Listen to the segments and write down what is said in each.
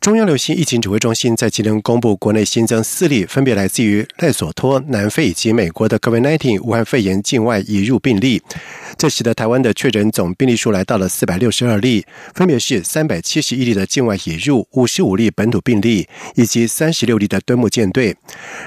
中央流行疫情指挥中心在今天公布，国内新增四例，分别来自于赖索托、南非以及美国的 COVID-19 武汉肺炎境外移入病例。这使得台湾的确诊总病例数来到了四百六十二例，分别是三百七十一例的境外引入、五十五例本土病例以及三十六例的敦睦舰队。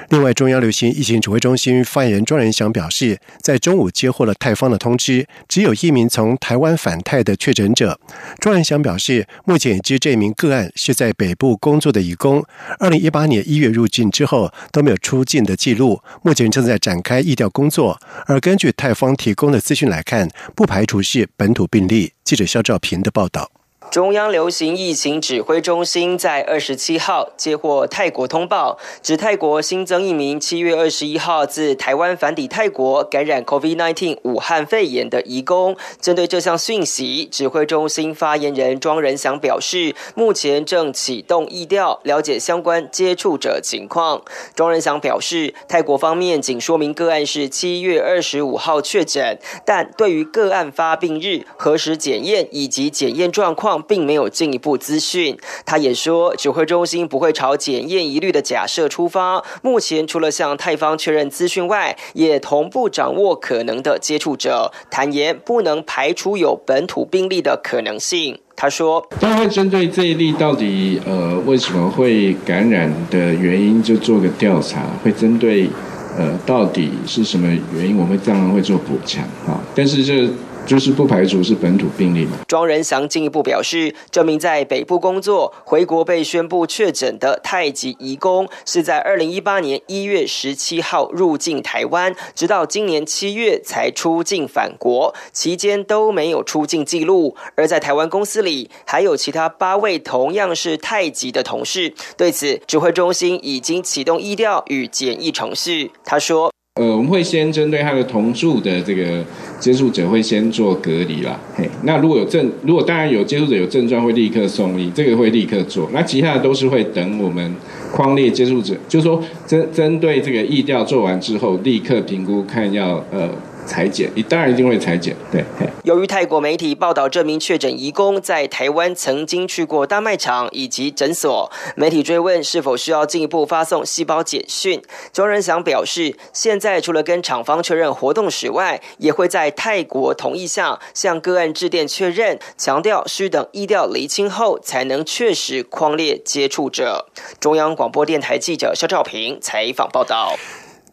另外，中央流行疫情指挥中心发言人庄仁祥表示，在中午接获了泰方的通知，只有一名从台湾返泰的确诊者。庄仁祥表示，目前已知这名个案是在北部工作的义工，二零一八年一月入境之后都没有出境的记录，目前正在展开疫调工作。而根据泰方提供的资讯来看，不排除是本土病例。记者肖兆平的报道。中央流行疫情指挥中心在二十七号接获泰国通报，指泰国新增一名七月二十一号自台湾返抵泰国感染 COVID-19 武汉肺炎的移工。针对这项讯息，指挥中心发言人庄仁祥表示，目前正启动疫调，了解相关接触者情况。庄仁祥表示，泰国方面仅说明个案是七月二十五号确诊，但对于个案发病日、何时检验以及检验状况。并没有进一步资讯。他也说，指挥中心不会朝检验疑虑的假设出发。目前除了向泰方确认资讯外，也同步掌握可能的接触者。坦言不能排除有本土病例的可能性。他说：“当然会针对这一例到底呃为什么会感染的原因，就做个调查。会针对呃到底是什么原因，我们当然会做补强啊。但是这。”就是不排除是本土病例嘛？庄仁祥进一步表示，这名在北部工作、回国被宣布确诊的太极移工，是在二零一八年一月十七号入境台湾，直到今年七月才出境返国，期间都没有出境记录。而在台湾公司里，还有其他八位同样是太极的同事。对此，指挥中心已经启动医调与检疫程序。他说。呃，我们会先针对他的同住的这个接触者，会先做隔离啦。嘿，那如果有症，如果当然有接触者有症状，会立刻送医，这个会立刻做。那其他的都是会等我们框列接触者，就是说针针对这个疫调做完之后，立刻评估看要呃。裁剪，你当然一定会裁剪。对，由于泰国媒体报道这名确诊移工在台湾曾经去过大卖场以及诊所，媒体追问是否需要进一步发送细胞简讯。庄仁祥表示，现在除了跟厂方确认活动史外，也会在泰国同意下向个案致电确认，强调需等医调厘清后才能确实框列接触者。中央广播电台记者肖兆平采访报道。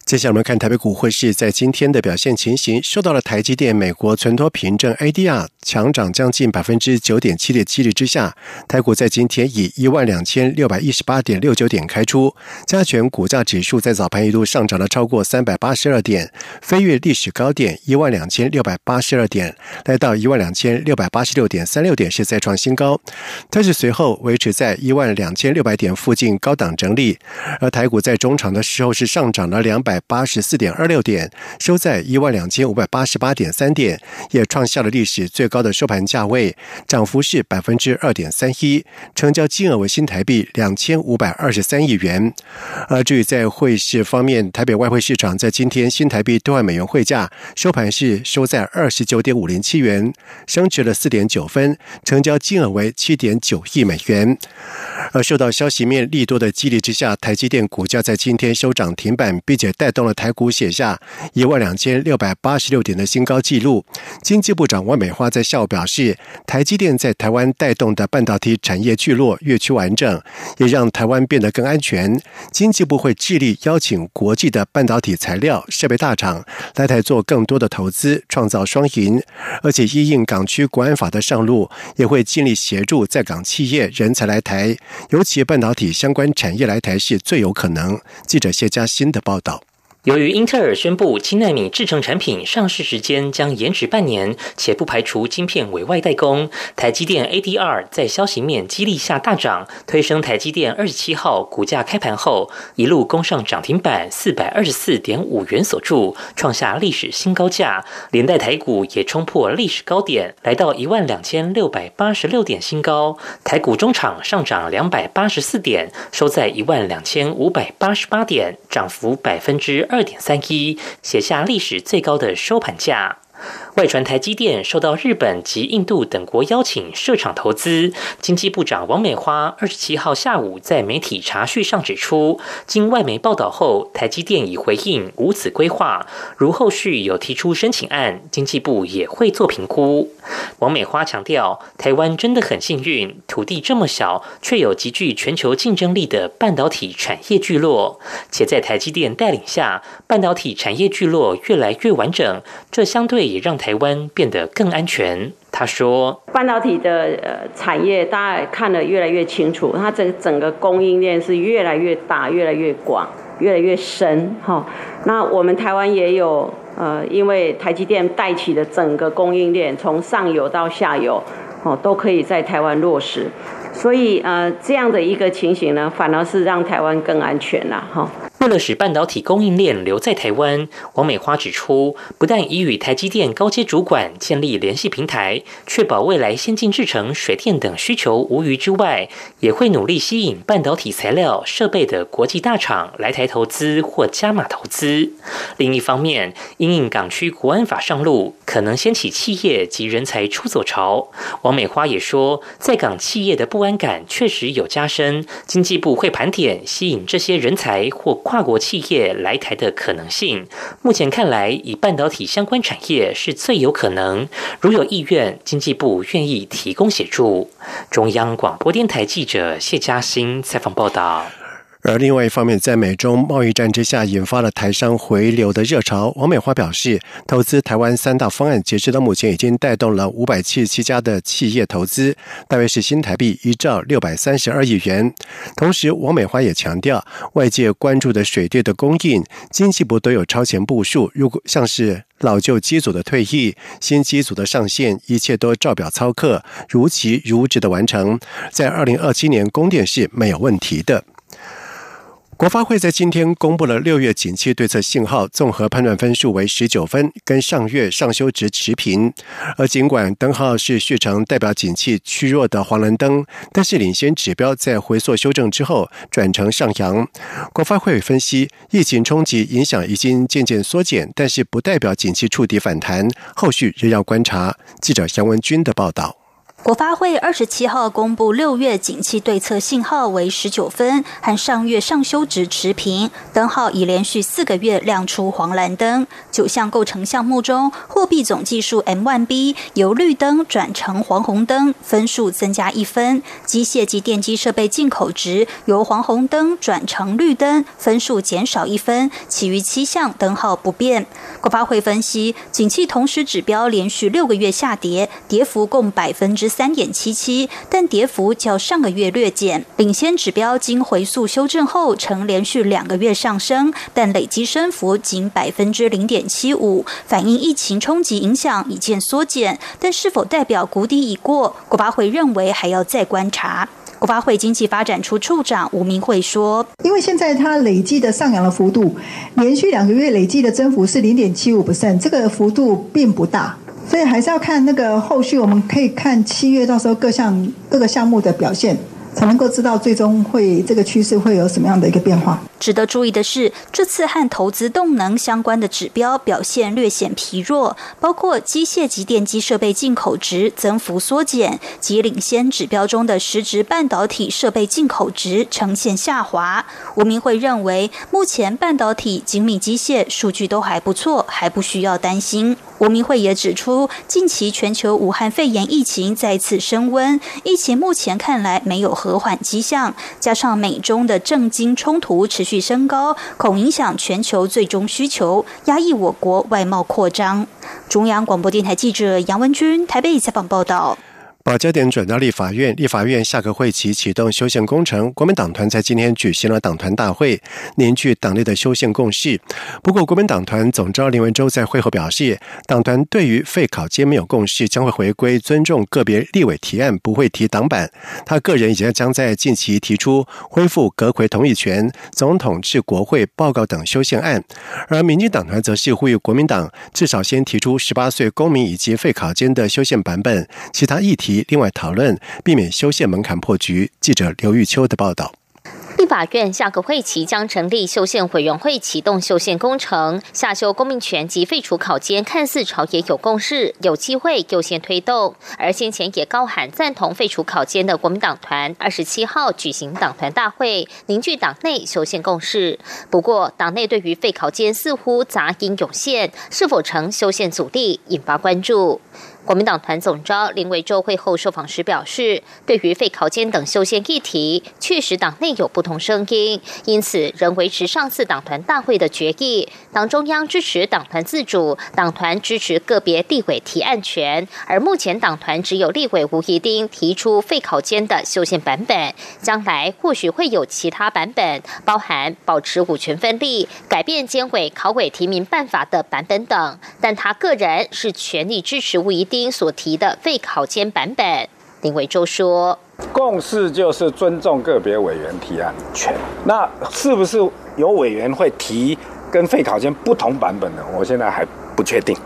接下来我们看台北股汇市在今天的表现情形，受到了台积电美国存托凭证 ADR 强涨将近百分之九点七的激励之下，台股在今天以一万两千六百一十八点六九点开出，加权股价指数在早盘一度上涨了超过三百八十二点，飞跃历史高点一万两千六百八十二点，来到一万两千六百八十六点三六点是再创新高，但是随后维持在一万两千六百点附近高档整理，而台股在中场的时候是上涨了两百。八十四点二六点，收在一万两千五百八十八点三点，也创下了历史最高的收盘价位，涨幅是百分之二点三一，成交金额为新台币两千五百二十三亿元。而至于在汇市方面，台北外汇市场在今天新台币兑换美元汇价收盘是收在二十九点五零七元，升值了四点九分，成交金额为七点九亿美元。而受到消息面利多的激励之下，台积电股价在今天收涨停板，并且带带动了台股写下一万两千六百八十六点的新高纪录。经济部长王美花在下午表示，台积电在台湾带动的半导体产业聚落越趋完整，也让台湾变得更安全。经济部会致力邀请国际的半导体材料设备大厂来台做更多的投资，创造双赢。而且依应港区国安法的上路，也会尽力协助在港企业人才来台。尤其半导体相关产业来台是最有可能。记者谢佳欣的报道。由于英特尔宣布七纳米制程产品上市时间将延迟半年，且不排除晶片委外代工，台积电 ADR 在消息面激励下大涨，推升台积电二十七号股价开盘后一路攻上涨停板四百二十四点五元所筑，创下历史新高价，连带台股也冲破历史高点，来到一万两千六百八十六点新高，台股中场上涨两百八十四点，收在一万两千五百八十八点，涨幅百分之二。二点三一，写下历史最高的收盘价。外传台积电受到日本及印度等国邀请设厂投资，经济部长王美花二十七号下午在媒体查叙上指出，经外媒报道后，台积电已回应无此规划，如后续有提出申请案，经济部也会做评估。王美花强调，台湾真的很幸运，土地这么小，却有极具全球竞争力的半导体产业聚落，且在台积电带领下，半导体产业聚落越来越完整，这相对也让台。湾变得更安全。他说：“半导体的呃产业，大家看得越来越清楚，它整整个供应链是越来越大、越来越广、越来越深。哈，那我们台湾也有呃，因为台积电带起的整个供应链，从上游到下游，哦，都可以在台湾落实。所以呃，这样的一个情形呢，反而是让台湾更安全了。哈。”为了使半导体供应链留在台湾，王美花指出，不但已与台积电高阶主管建立联系平台，确保未来先进制程、水电等需求无虞之外，也会努力吸引半导体材料、设备的国际大厂来台投资或加码投资。另一方面，因应港区国安法上路，可能掀起企业及人才出走潮。王美花也说，在港企业的不安感确实有加深，经济部会盘点吸引这些人才或。跨国企业来台的可能性，目前看来，以半导体相关产业是最有可能。如有意愿，经济部愿意提供协助。中央广播电台记者谢嘉欣采访报道。而另外一方面，在美中贸易战之下，引发了台商回流的热潮。王美花表示，投资台湾三大方案，截止到目前已经带动了五百七十七家的企业投资，大约是新台币一兆六百三十二亿元。同时，王美花也强调，外界关注的水电的供应，经济部都有超前部署。如果像是老旧机组的退役、新机组的上线，一切都照表操课，如期如职的完成，在二零二七年供电是没有问题的。国发会在今天公布了六月景气对策信号综合判断分数为十九分，跟上月上修值持平。而尽管灯号是续成代表景气趋弱的黄蓝灯，但是领先指标在回缩修正之后转成上扬。国发会分析，疫情冲击影响已经渐渐缩减，但是不代表景气触底反弹，后续仍要观察。记者杨文军的报道。国发会二十七号公布六月景气对策信号为十九分，和上月上修值持平。灯号已连续四个月亮出黄蓝灯。九项构成项目中，货币总计数 M1B 由绿灯转成黄红灯，分数增加一分；机械及电机设备进口值由黄红灯转成绿灯，分数减少一分。其余七项灯号不变。国发会分析，景气同时指标连续六个月下跌，跌幅共百分之。三点七七，但跌幅较上个月略减。领先指标经回溯修正后，呈连续两个月上升，但累积升幅仅百分之零点七五，反映疫情冲击影响已见缩减。但是否代表谷底已过？国发会认为还要再观察。国发会经济发展处处长吴明慧说：“因为现在它累计的上扬的幅度，连续两个月累计的增幅是零点七五 percent，这个幅度并不大。”所以还是要看那个后续，我们可以看七月到时候各项各个项目的表现。才能够知道最终会这个趋势会有什么样的一个变化。值得注意的是，这次和投资动能相关的指标表现略显疲弱，包括机械及电机设备进口值增幅缩减，及领先指标中的实质半导体设备进口值呈现下滑。吴明会认为，目前半导体、精密机械数据都还不错，还不需要担心。吴明会也指出，近期全球武汉肺炎疫情再次升温，疫情目前看来没有和缓迹象，加上美中的政经冲突持续升高，恐影响全球最终需求，压抑我国外贸扩张。中央广播电台记者杨文君台北采访报道。把焦点转到立法院，立法院下个会期启动修宪工程。国民党团在今天举行了党团大会，凝聚党内的修宪共识。不过，国民党团总召林文洲在会后表示，党团对于废考监没有共识，将会回归尊重个别立委提案，不会提党版。他个人也将在近期提出恢复阁魁同意权、总统至国会报告等修宪案。而民进党团则是呼吁国民党至少先提出十八岁公民以及废考间的修宪版本，其他议题。另外讨论，避免修宪门槛破局。记者刘玉秋的报道。立法院下个会期将成立修宪委员会，启动修宪工程。下修公民权及废除考监，看似朝野有共识，有机会优先推动。而先前也高喊赞同废除考监的国民党团，二十七号举行党团大会，凝聚党内修宪共识。不过，党内对于废考监似乎杂音涌现，是否成修宪阻力，引发关注。国民党团总召林维洲会后受访时表示，对于废考监等修宪议题，确实党内有不同声音，因此仍维持上次党团大会的决议，党中央支持党团自主，党团支持个别立委提案权，而目前党团只有立委吴怡丁提出废考监的修宪版本，将来或许会有其他版本，包含保持五权分立、改变监委考委提名办法的版本等，但他个人是全力支持吴怡丁。所提的废考监版本，林伟洲说：“共识就是尊重个别委员提案权。那是不是有委员会提跟废考监不同版本的？我现在还不确定。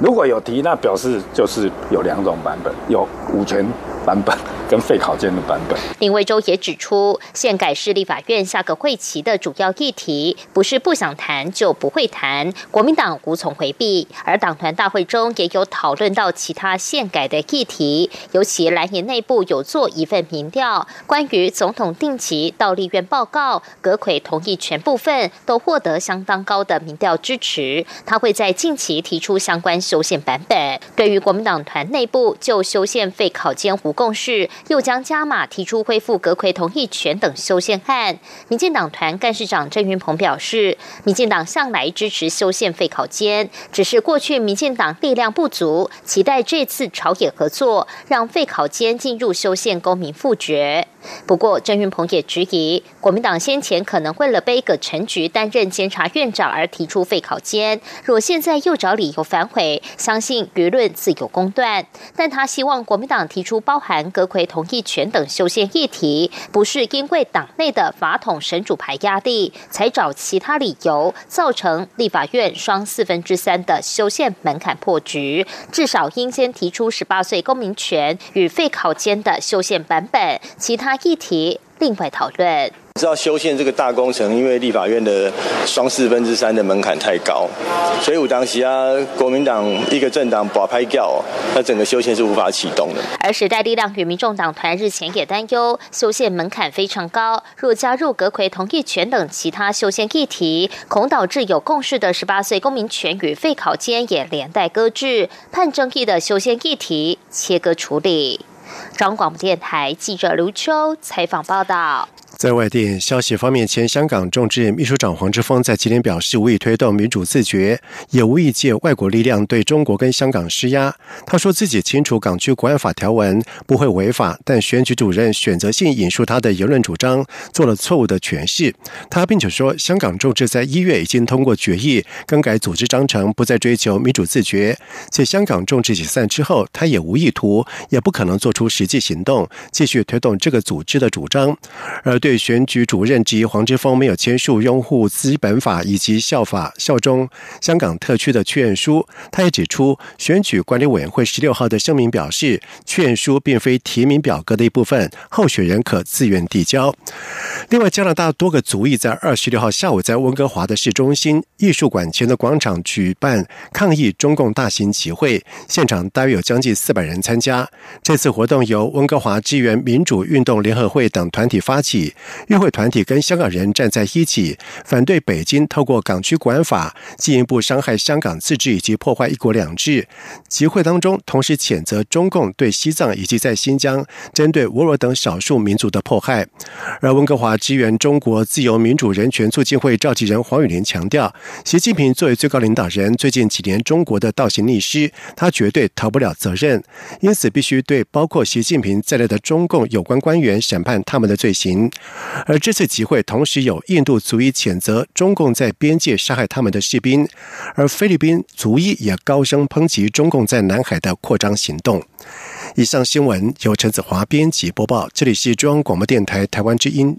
如果有提，那表示就是有两种版本，有五权版本。”跟废考监的版本。林维洲也指出，宪改是立法院下个会期的主要议题，不是不想谈就不会谈，国民党无从回避。而党团大会中也有讨论到其他宪改的议题，尤其蓝营内部有做一份民调，关于总统定期到立院报告、阁魁同意全部分都获得相当高的民调支持。他会在近期提出相关修宪版本。对于国民党团内部就修宪废考监无共识。又将加码提出恢复阁魁同意权等修宪案。民进党团干事长郑云鹏表示，民进党向来支持修宪废考监，只是过去民进党力量不足，期待这次朝野合作，让废考监进入修宪公民复决。不过，郑云鹏也质疑，国民党先前可能为了背葛陈菊担任监察院长而提出废考监，若现在又找理由反悔，相信舆论自有公断。但他希望国民党提出包含阁魁同意权等修宪议题，不是因为党内的法统神主牌压力，才找其他理由造成立法院双四分之三的修宪门槛破局。至少应先提出十八岁公民权与废考间的修宪版本，其他。议题另外讨论。知道修宪这个大工程，因为立法院的双四分之三的门槛太高，所以我当时啊，国民党一个政党把拍掉，那整个修宪是无法启动的。而时代力量与民众党团日前也担忧，修宪门槛非常高，若加入阁魁同意权等其他修宪议题，恐导致有共识的十八岁公民权与废考监也连带搁置，判争议的修宪议题切割处理。中央广电台记者刘秋采访报道。在外电消息方面，前香港众志秘书长黄之锋在今天表示，无意推动民主自决，也无意借外国力量对中国跟香港施压。他说自己清楚港区国安法条文不会违法，但选举主任选择性引述他的言论主张，做了错误的诠释。他并且说，香港众志在一月已经通过决议更改组织章程，不再追求民主自决。且香港众志解散之后，他也无意图，也不可能做出出实际行动，继续推动这个组织的主张。而对选举主任及黄之锋没有签署拥护基本法以及效法效忠香港特区的劝书，他也指出，选举管理委员会十六号的声明表示，劝书并非提名表格的一部分，候选人可自愿递交。另外，加拿大多个族裔在二十六号下午在温哥华的市中心艺术馆前的广场举办抗议中共大型集会，现场大约有将近四百人参加。这次活动动由温哥华支援民主运动联合会等团体发起。与会团体跟香港人站在一起，反对北京透过港区国安法进一步伤害香港自治以及破坏一国两制。集会当中，同时谴责中共对西藏以及在新疆针对维吾尔等少数民族的迫害。而温哥华支援中国自由民主人权促进会召集人黄雨林强调，习近平作为最高领导人，最近几年中国的倒行逆施，他绝对逃不了责任，因此必须对包括习近平在内的中共有关官员审判他们的罪行。而这次集会同时有印度族裔谴责中共在边界杀害他们的士兵，而菲律宾族裔也高声抨击中共在南海的扩张行动。以上新闻由陈子华编辑播报，这里是中央广播电台台湾之音。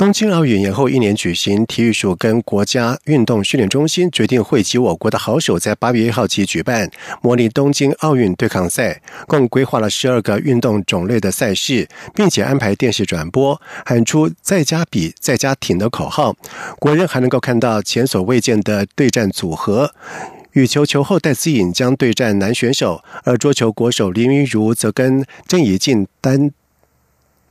东京奥运延后一年举行，体育署跟国家运动训练中心决定汇集我国的好手，在八月一号起举办模拟东京奥运对抗赛，共规划了十二个运动种类的赛事，并且安排电视转播，喊出“在家比，在家挺”的口号。国人还能够看到前所未见的对战组合。羽球球后戴资颖将对战男选手，而桌球国手林昀儒则跟郑怡静单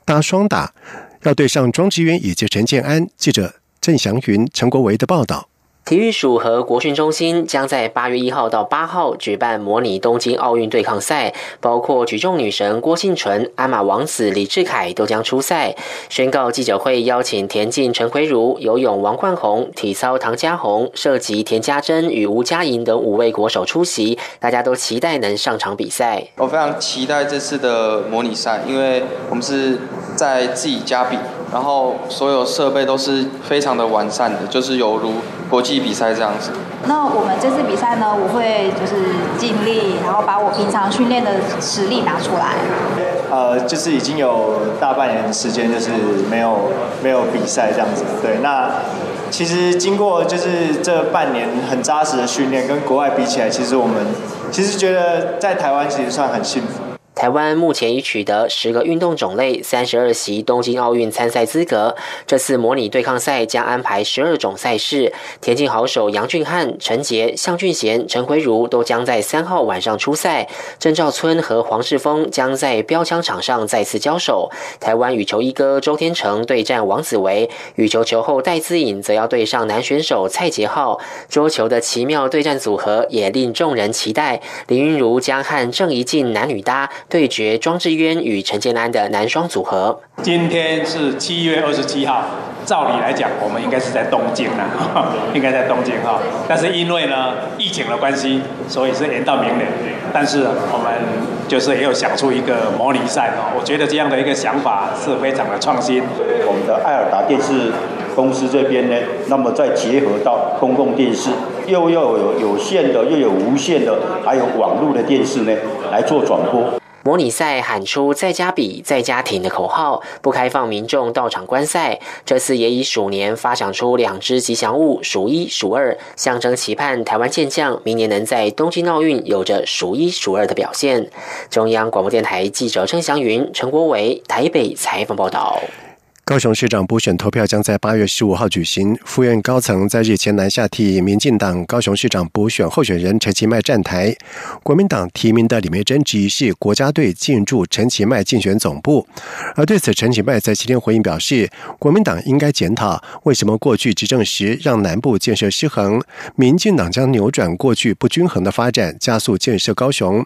搭双打。要对上庄智渊以及陈建安。记者郑祥云、陈国维的报道。体育署和国训中心将在八月一号到八号举办模拟东京奥运对抗赛，包括举重女神郭幸淳、鞍马王子李志凯都将出赛。宣告记者会邀请田径陈奎如、游泳王冠宏、体操唐家宏、射击田家珍与吴佳莹等五位国手出席，大家都期待能上场比赛。我非常期待这次的模拟赛，因为我们是在自己家比。然后所有设备都是非常的完善的，就是犹如国际比赛这样子。那我们这次比赛呢，我会就是尽力，然后把我平常训练的实力拿出来。呃，就是已经有大半年的时间，就是没有没有比赛这样子。对，那其实经过就是这半年很扎实的训练，跟国外比起来，其实我们其实觉得在台湾其实算很幸福。台湾目前已取得十个运动种类、三十二席东京奥运参赛资格。这次模拟对抗赛将安排十二种赛事，田径好手杨俊翰、陈杰、向俊贤、陈奎如都将在三号晚上出赛。郑兆村和黄世峰将在标枪场上再次交手。台湾羽球一哥周天成对战王子维，羽球球后戴资颖则要对上男选手蔡杰浩。桌球的奇妙对战组合也令众人期待。林云如将和郑怡静男女搭。对决庄智渊与陈建安的男双组合。今天是七月二十七号，照理来讲，我们应该是在东京啦，应该在东京哈。但是因为呢疫情的关系，所以是延到明年。但是我们就是也有想出一个模拟赛哦，我觉得这样的一个想法是非常的创新。我们的艾尔达电视公司这边呢，那么再结合到公共电视，又要有有线的，又有无线的，还有网络的电视呢，来做转播。模拟赛喊出“在家比，在家挺”的口号，不开放民众到场观赛。这次也以鼠年发想出两只吉祥物“鼠一”“鼠二”，象征期盼台湾健将明年能在东京奥运有着“数一数二”的表现。中央广播电台记者郑祥云、陈国伟台北采访报道。高雄市长补选投票将在八月十五号举行。副院高层在日前南下替民进党高雄市长补选候选人陈其迈站台。国民党提名的李梅珍质疑是国家队进驻陈其迈竞选总部。而对此，陈其迈在今天回应表示，国民党应该检讨为什么过去执政时让南部建设失衡，民进党将扭转过去不均衡的发展，加速建设高雄。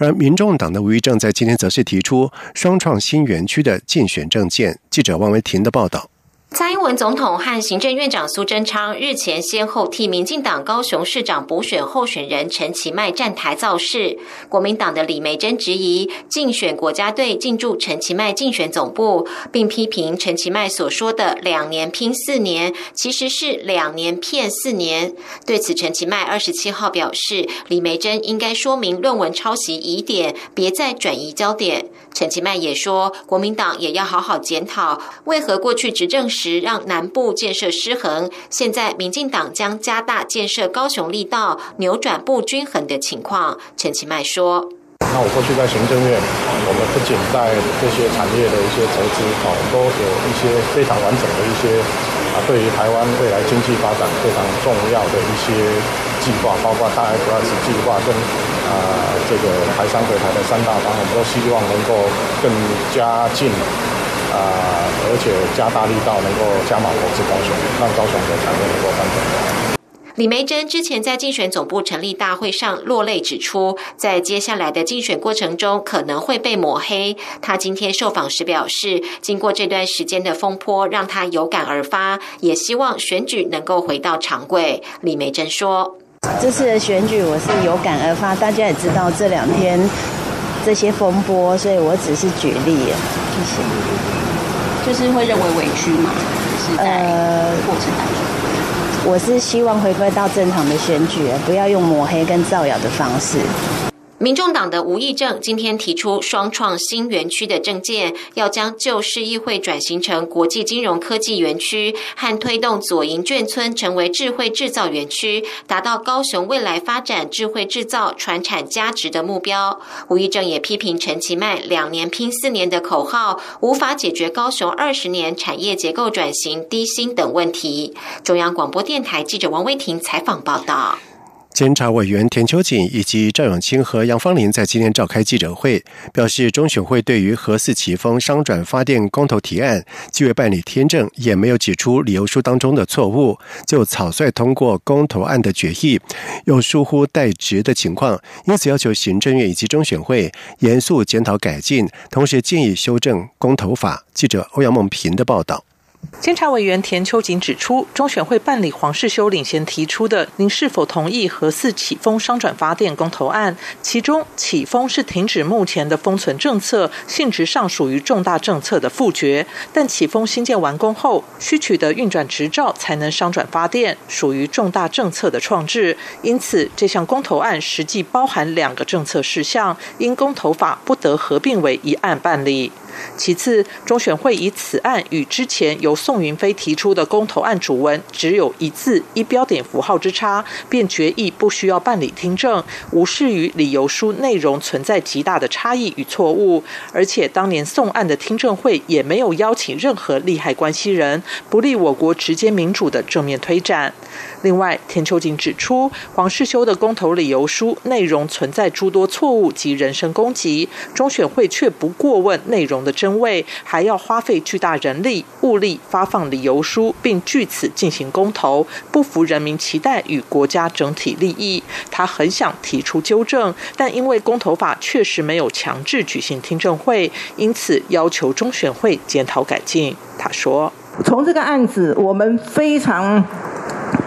而民众党的吴玉正在今天则是提出双创新园区的竞选政见。记者王维。婷的报道。蔡英文总统和行政院长苏贞昌日前先后替民进党高雄市长补选候选人陈其迈站台造势。国民党的李梅珍质疑竞选国家队进驻陈其迈竞选总部，并批评陈其迈所说的“两年拼四年”其实是“两年骗四年”。对此，陈其迈二十七号表示，李梅珍应该说明论文抄袭疑点，别再转移焦点。陈其迈也说，国民党也要好好检讨，为何过去执政时让南部建设失衡，现在民进党将加大建设高雄力道，扭转不均衡的情况。陈其迈说。那我过去在行政院，我们不仅在这些产业的一些投资，哦，都有一些非常完整的一些啊，对于台湾未来经济发展非常重要的一些计划，包括大 F S 计划跟啊这个台商回台的三大方，我们都希望能够更加近啊，而且加大力道，能够加码投资高雄，让高雄的产业能够发展。李梅珍之前在竞选总部成立大会上落泪，指出在接下来的竞选过程中可能会被抹黑。他今天受访时表示，经过这段时间的风波，让他有感而发，也希望选举能够回到常轨。李梅珍说：“这次的选举我是有感而发，大家也知道这两天这些风波，所以我只是举例，谢谢。就是会认为委屈吗？是在过程当中。”我是希望回归到正常的选举，不要用抹黑跟造谣的方式。民众党的吴益政今天提出双创新园区的政见，要将旧市议会转型成国际金融科技园区，和推动左营眷村成为智慧制造园区，达到高雄未来发展智慧制造、传产价值的目标。吴益政也批评陈其迈两年拼四年的口号，无法解决高雄二十年产业结构转型、低薪等问题。中央广播电台记者王威婷采访报道。监察委员田秋瑾以及赵永清和杨芳玲在今天召开记者会，表示中选会对于核四启丰商转发电公投提案，既未办理听证，也没有指出理由书当中的错误，就草率通过公投案的决议，有疏忽代职的情况，因此要求行政院以及中选会严肃检讨改进，同时建议修正公投法。记者欧阳梦平的报道。监察委员田秋瑾指出，中选会办理黄世修领衔提出的“您是否同意核四启封商转发电公投案”，其中启封是停止目前的封存政策，性质上属于重大政策的复决；但启封新建完工后，需取得运转执照才能商转发电，属于重大政策的创制。因此，这项公投案实际包含两个政策事项，因公投法不得合并为一案办理。其次，中选会以此案与之前由宋云飞提出的公投案主文只有一字一标点符号之差，便决议不需要办理听证，无视于理由书内容存在极大的差异与错误，而且当年宋案的听证会也没有邀请任何利害关系人，不利我国直接民主的正面推展。另外，田秋瑾指出，黄世修的公投理由书内容存在诸多错误及人身攻击，中选会却不过问内容的真伪，还要花费巨大人力物力发放理由书，并据此进行公投，不符人民期待与国家整体利益。他很想提出纠正，但因为公投法确实没有强制举行听证会，因此要求中选会检讨改进。他说：“从这个案子，我们非常。”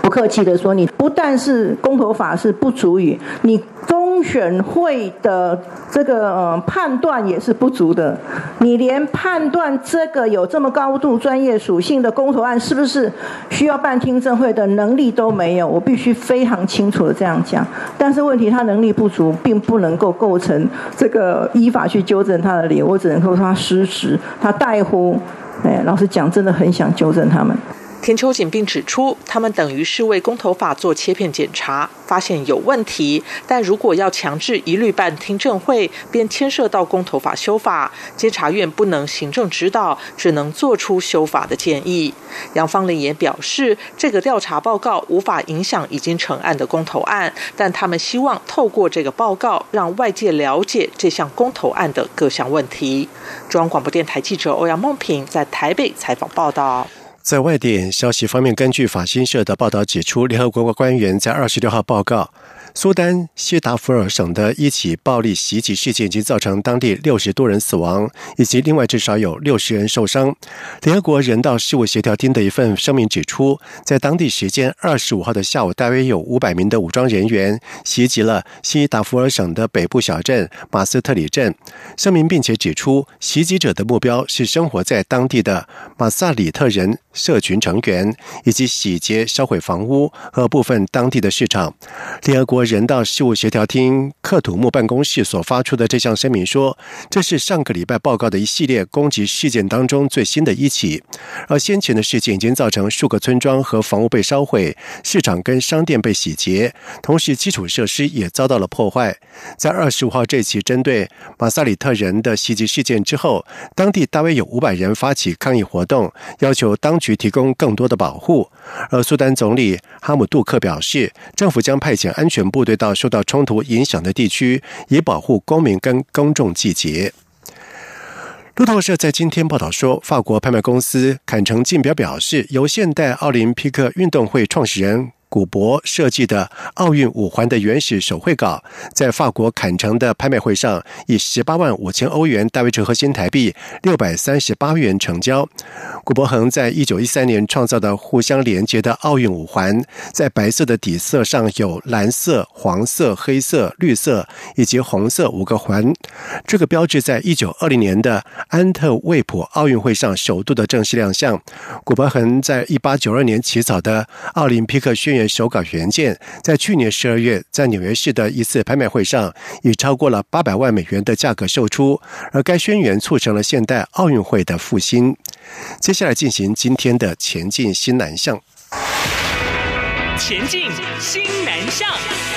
不客气的说，你不但是公投法是不足以，你中选会的这个呃判断也是不足的。你连判断这个有这么高度专业属性的公投案是不是需要办听证会的能力都没有，我必须非常清楚的这样讲。但是问题他能力不足，并不能够构成这个依法去纠正他的理由，我只能说他失职，他怠忽。哎，老实讲，真的很想纠正他们。田秋瑾并指出，他们等于是为公投法做切片检查，发现有问题。但如果要强制一律办听证会，便牵涉到公投法修法，监察院不能行政指导，只能做出修法的建议。杨芳玲也表示，这个调查报告无法影响已经成案的公投案，但他们希望透过这个报告，让外界了解这项公投案的各项问题。中央广播电台记者欧阳梦平在台北采访报道。在外电消息方面，根据法新社的报道指出，联合国官员在二十六号报告。苏丹西达福尔省的一起暴力袭击事件已经造成当地六十多人死亡，以及另外至少有六十人受伤。联合国人道事务协调厅的一份声明指出，在当地时间二十五号的下午，大约有五百名的武装人员袭击了西达福尔省的北部小镇马斯特里镇。声明并且指出，袭击者的目标是生活在当地的马萨里特人社群成员，以及洗劫、烧毁房屋和部分当地的市场。联合国。人道事务协调厅克土木办公室所发出的这项声明说，这是上个礼拜报告的一系列攻击事件当中最新的一起。而先前的事件已经造成数个村庄和房屋被烧毁，市场跟商店被洗劫，同时基础设施也遭到了破坏。在二十五号这起针对马萨里特人的袭击事件之后，当地大约有五百人发起抗议活动，要求当局提供更多的保护。而苏丹总理哈姆杜克表示，政府将派遣安全部部队到受到冲突影响的地区，以保护公民跟公众季节。路透社在今天报道说，法国拍卖公司坎城竞标表示，由现代奥林匹克运动会创始人。古博设计的奥运五环的原始手绘稿，在法国坎城的拍卖会上以十八万五千欧元（大约折合新台币六百三十八元）成交。古博恒在一九一三年创造的互相连接的奥运五环，在白色的底色上有蓝色、黄色、黑色、绿色以及红色五个环。这个标志在一九二零年的安特卫普奥运会上首度的正式亮相。古博恒在一八九二年起草的奥林匹克宣言手稿原件，在去年十二月在纽约市的一次拍卖会上，以超过了八百万美元的价格售出。而该宣言促成了现代奥运会的复兴。接下来进行今天的前进新南向。前进新南向。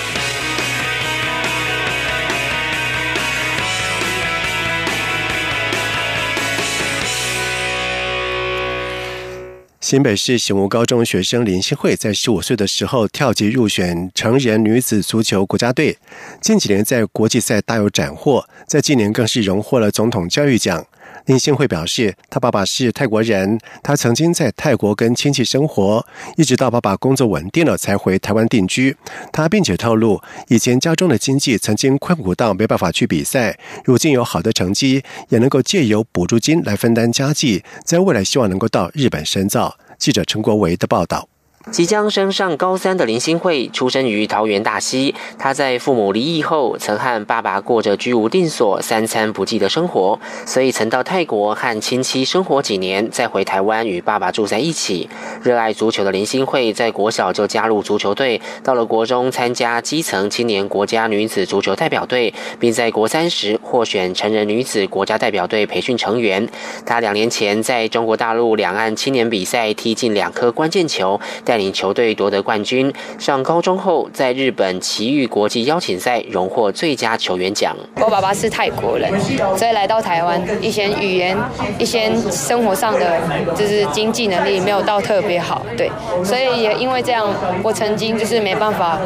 新北市醒悟高中学生林心慧在十五岁的时候跳级入选成人女子足球国家队，近几年在国际赛大有斩获，在今年更是荣获了总统教育奖。林信惠表示，他爸爸是泰国人，他曾经在泰国跟亲戚生活，一直到爸爸工作稳定了才回台湾定居。他并且透露，以前家中的经济曾经困苦到没办法去比赛，如今有好的成绩，也能够借由补助金来分担家计，在未来希望能够到日本深造。记者陈国维的报道。即将升上高三的林心慧，出生于桃园大溪。她在父母离异后，曾和爸爸过着居无定所、三餐不继的生活，所以曾到泰国和亲戚生活几年，再回台湾与爸爸住在一起。热爱足球的林心慧，在国小就加入足球队，到了国中参加基层青年国家女子足球代表队，并在国三时获选成人女子国家代表队培训成员。她两年前在中国大陆两岸青年比赛踢进两颗关键球。带领球队夺得冠军。上高中后，在日本奇遇国际邀请赛荣获最佳球员奖。我爸爸是泰国人，所以来到台湾，一些语言、一些生活上的就是经济能力没有到特别好，对，所以也因为这样，我曾经就是没办法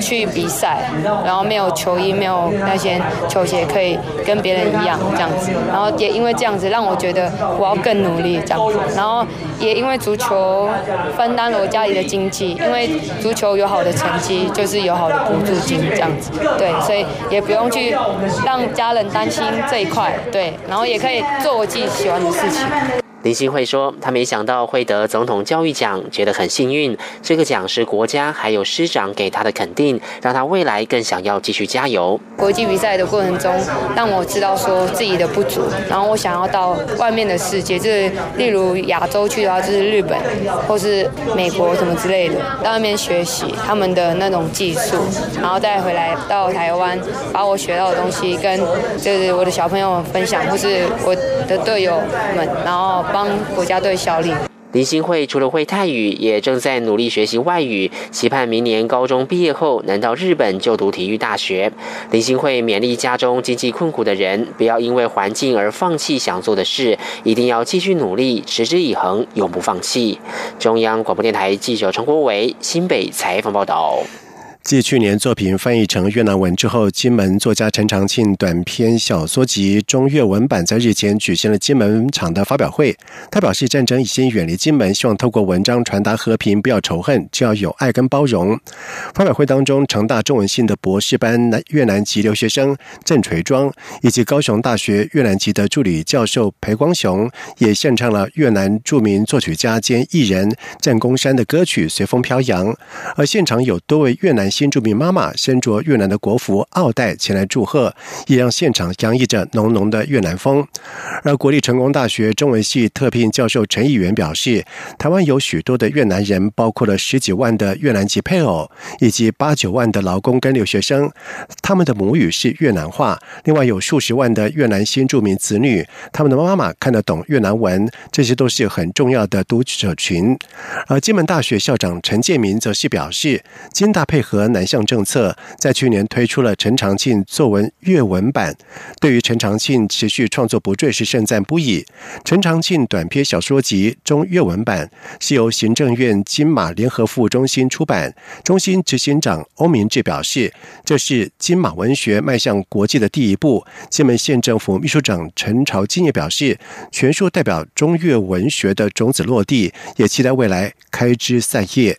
去比赛，然后没有球衣，没有那些球鞋可以跟别人一样这样子，然后也因为这样子让我觉得我要更努力这样子，然后也因为足球分担了我家里。的经济，因为足球有好的成绩，就是有好的补助金这样子，对，所以也不用去让家人担心这一块，对，然后也可以做我自己喜欢的事情。林心慧说：“他没想到会得总统教育奖，觉得很幸运。这个奖是国家还有师长给他的肯定，让他未来更想要继续加油。国际比赛的过程中，让我知道说自己的不足，然后我想要到外面的世界，就是例如亚洲去的话，就是日本或是美国什么之类的，到那边学习他们的那种技术，然后再回来到台湾，把我学到的东西跟就是我的小朋友们分享，或是我的队友们，然后。”帮国家队效力。林心慧除了会泰语，也正在努力学习外语，期盼明年高中毕业后能到日本就读体育大学。林心慧勉励家中经济困苦的人，不要因为环境而放弃想做的事，一定要继续努力，持之以恒，永不放弃。中央广播电台记者陈国伟新北采访报道。继去年作品翻译成越南文之后，金门作家陈长庆短篇小说集中越文版在日前举行了金门场的发表会。他表示，战争已经远离金门，希望透过文章传达和平，不要仇恨，只要有爱跟包容。发表会当中，成大中文系的博士班南越南籍留学生郑垂庄，以及高雄大学越南籍的助理教授裴光雄，也献唱了越南著名作曲家兼艺人郑公山的歌曲《随风飘扬》。而现场有多位越南。新住民妈妈身着越南的国服奥黛前来祝贺，也让现场洋溢着浓浓的越南风。而国立成功大学中文系特聘教授陈议员表示，台湾有许多的越南人，包括了十几万的越南籍配偶，以及八九万的劳工跟留学生，他们的母语是越南话。另外有数十万的越南新住民子女，他们的妈妈看得懂越南文，这些都是很重要的读者群。而金门大学校长陈建民则是表示，金大配合南向政策，在去年推出了陈长庆作文阅文版，对于陈长庆持续创作不赘是盛赞不已。陈长庆短篇小说集中阅文版是由行政院金马联合副中心出版，中心执行长欧明志表示，这是金马文学迈向国际的第一步。金门县政府秘书长陈朝金也表示，全书代表中粤文学的种子落地，也期待未来开枝散叶。